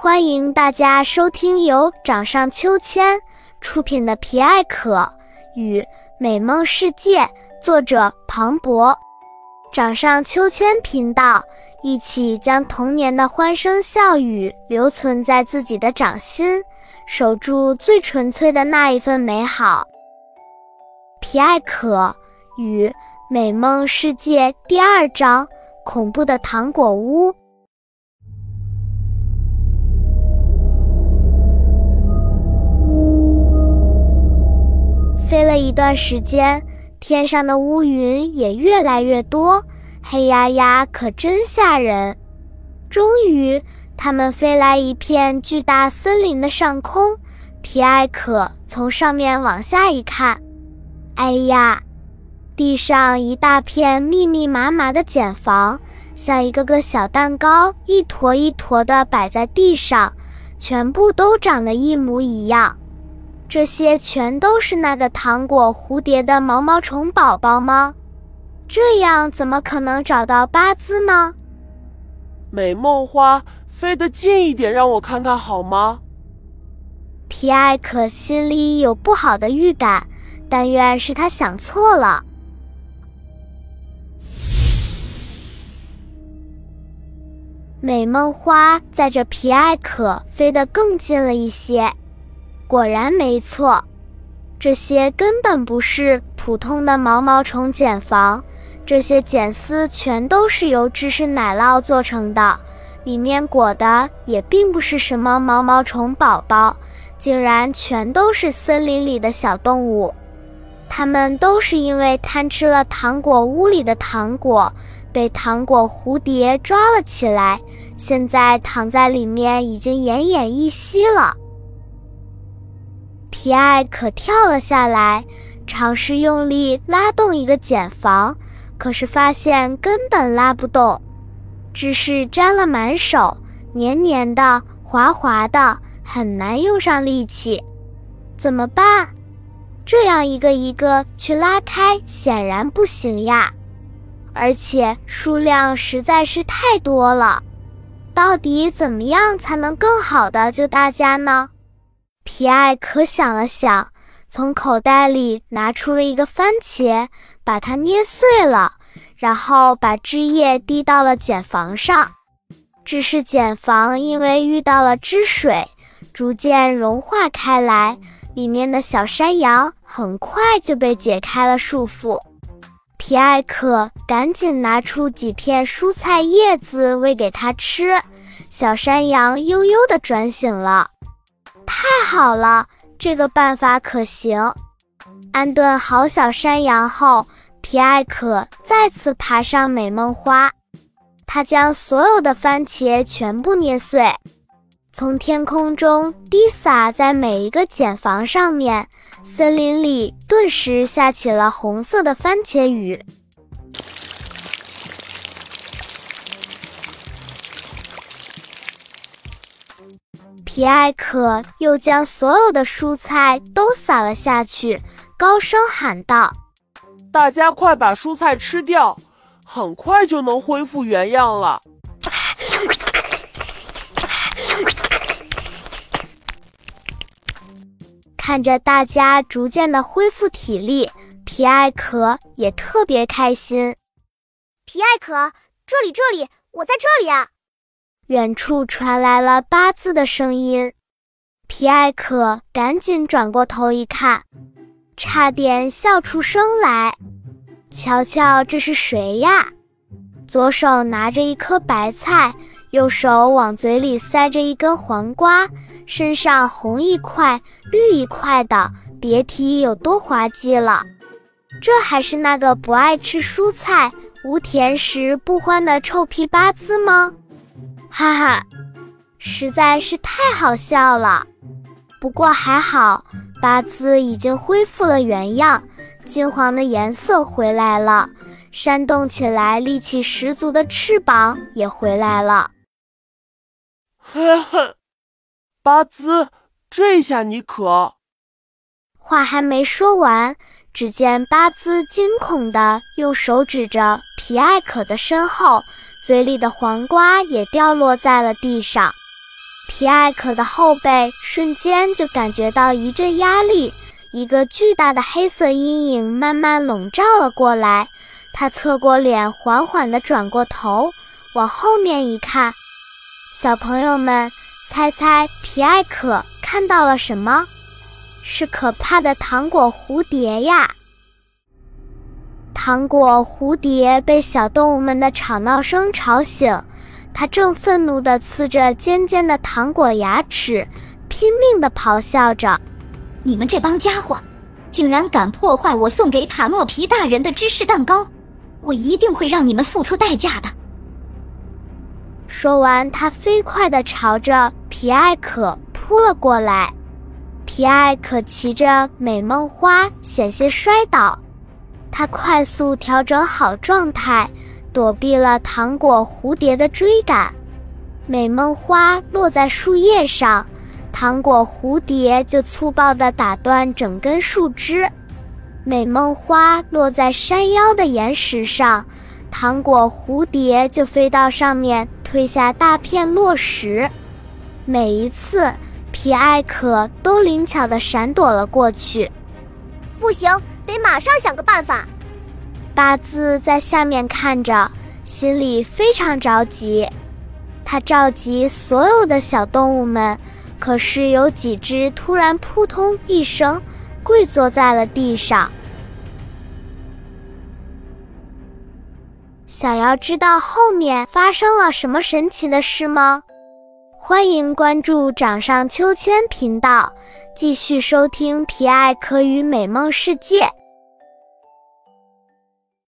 欢迎大家收听由掌上秋千出品的《皮艾可与美梦世界》，作者庞博。掌上秋千频道，一起将童年的欢声笑语留存在自己的掌心，守住最纯粹的那一份美好。《皮艾可与美梦世界》第二章：恐怖的糖果屋。飞了一段时间，天上的乌云也越来越多，黑压压，可真吓人。终于，他们飞来一片巨大森林的上空。皮埃可从上面往下一看，哎呀，地上一大片密密麻麻的茧房，像一个个小蛋糕，一坨一坨的摆在地上，全部都长得一模一样。这些全都是那个糖果蝴蝶的毛毛虫宝宝吗？这样怎么可能找到巴兹呢？美梦花，飞得近一点，让我看看好吗？皮艾可心里有不好的预感，但愿是他想错了。美梦花载着皮艾可飞得更近了一些。果然没错，这些根本不是普通的毛毛虫茧房，这些茧丝全都是由芝士奶酪做成的，里面裹的也并不是什么毛毛虫宝宝，竟然全都是森林里的小动物，它们都是因为贪吃了糖果屋里的糖果，被糖果蝴蝶抓了起来，现在躺在里面已经奄奄一息了。皮埃可跳了下来，尝试用力拉动一个茧房，可是发现根本拉不动，只是沾了满手，黏黏的、滑滑的，很难用上力气。怎么办？这样一个一个去拉开，显然不行呀！而且数量实在是太多了，到底怎么样才能更好的救大家呢？皮埃可想了想，从口袋里拿出了一个番茄，把它捏碎了，然后把汁液滴到了茧房上。只是茧房因为遇到了汁水，逐渐融化开来，里面的小山羊很快就被解开了束缚。皮埃可赶紧拿出几片蔬菜叶子喂给它吃，小山羊悠悠地转醒了。太好了，这个办法可行。安顿好小山羊后，皮艾可再次爬上美梦花。他将所有的番茄全部捏碎，从天空中滴洒在每一个茧房上面，森林里顿时下起了红色的番茄雨。皮埃可又将所有的蔬菜都撒了下去，高声喊道：“大家快把蔬菜吃掉，很快就能恢复原样了。”看着大家逐渐的恢复体力，皮埃可也特别开心。皮埃可，这里，这里，我在这里啊！远处传来了八字的声音，皮艾可赶紧转过头一看，差点笑出声来。瞧瞧，这是谁呀？左手拿着一颗白菜，右手往嘴里塞着一根黄瓜，身上红一块绿一块的，别提有多滑稽了。这还是那个不爱吃蔬菜、无甜食不欢的臭屁八字吗？哈哈，实在是太好笑了。不过还好，八字已经恢复了原样，金黄的颜色回来了，扇动起来力气十足的翅膀也回来了。呵呵，八字，这下你可……话还没说完，只见八字惊恐的用手指着皮艾可的身后。嘴里的黄瓜也掉落在了地上，皮艾可的后背瞬间就感觉到一阵压力，一个巨大的黑色阴影慢慢笼罩了过来。他侧过脸，缓缓地转过头，往后面一看。小朋友们，猜猜皮艾可看到了什么？是可怕的糖果蝴蝶呀！糖果蝴蝶被小动物们的吵闹声吵醒，它正愤怒地呲着尖尖的糖果牙齿，拼命地咆哮着：“你们这帮家伙，竟然敢破坏我送给塔诺皮大人的芝士蛋糕！我一定会让你们付出代价的！”说完，它飞快地朝着皮艾可扑了过来。皮艾可骑着美梦花，险些摔倒。他快速调整好状态，躲避了糖果蝴蝶的追赶。美梦花落在树叶上，糖果蝴蝶就粗暴地打断整根树枝。美梦花落在山腰的岩石上，糖果蝴蝶就飞到上面，推下大片落石。每一次，皮艾可都灵巧地闪躲了过去。不行。得马上想个办法。八字在下面看着，心里非常着急。他召集所有的小动物们，可是有几只突然扑通一声跪坐在了地上。想要知道后面发生了什么神奇的事吗？欢迎关注掌上秋千频道，继续收听皮艾可与美梦世界。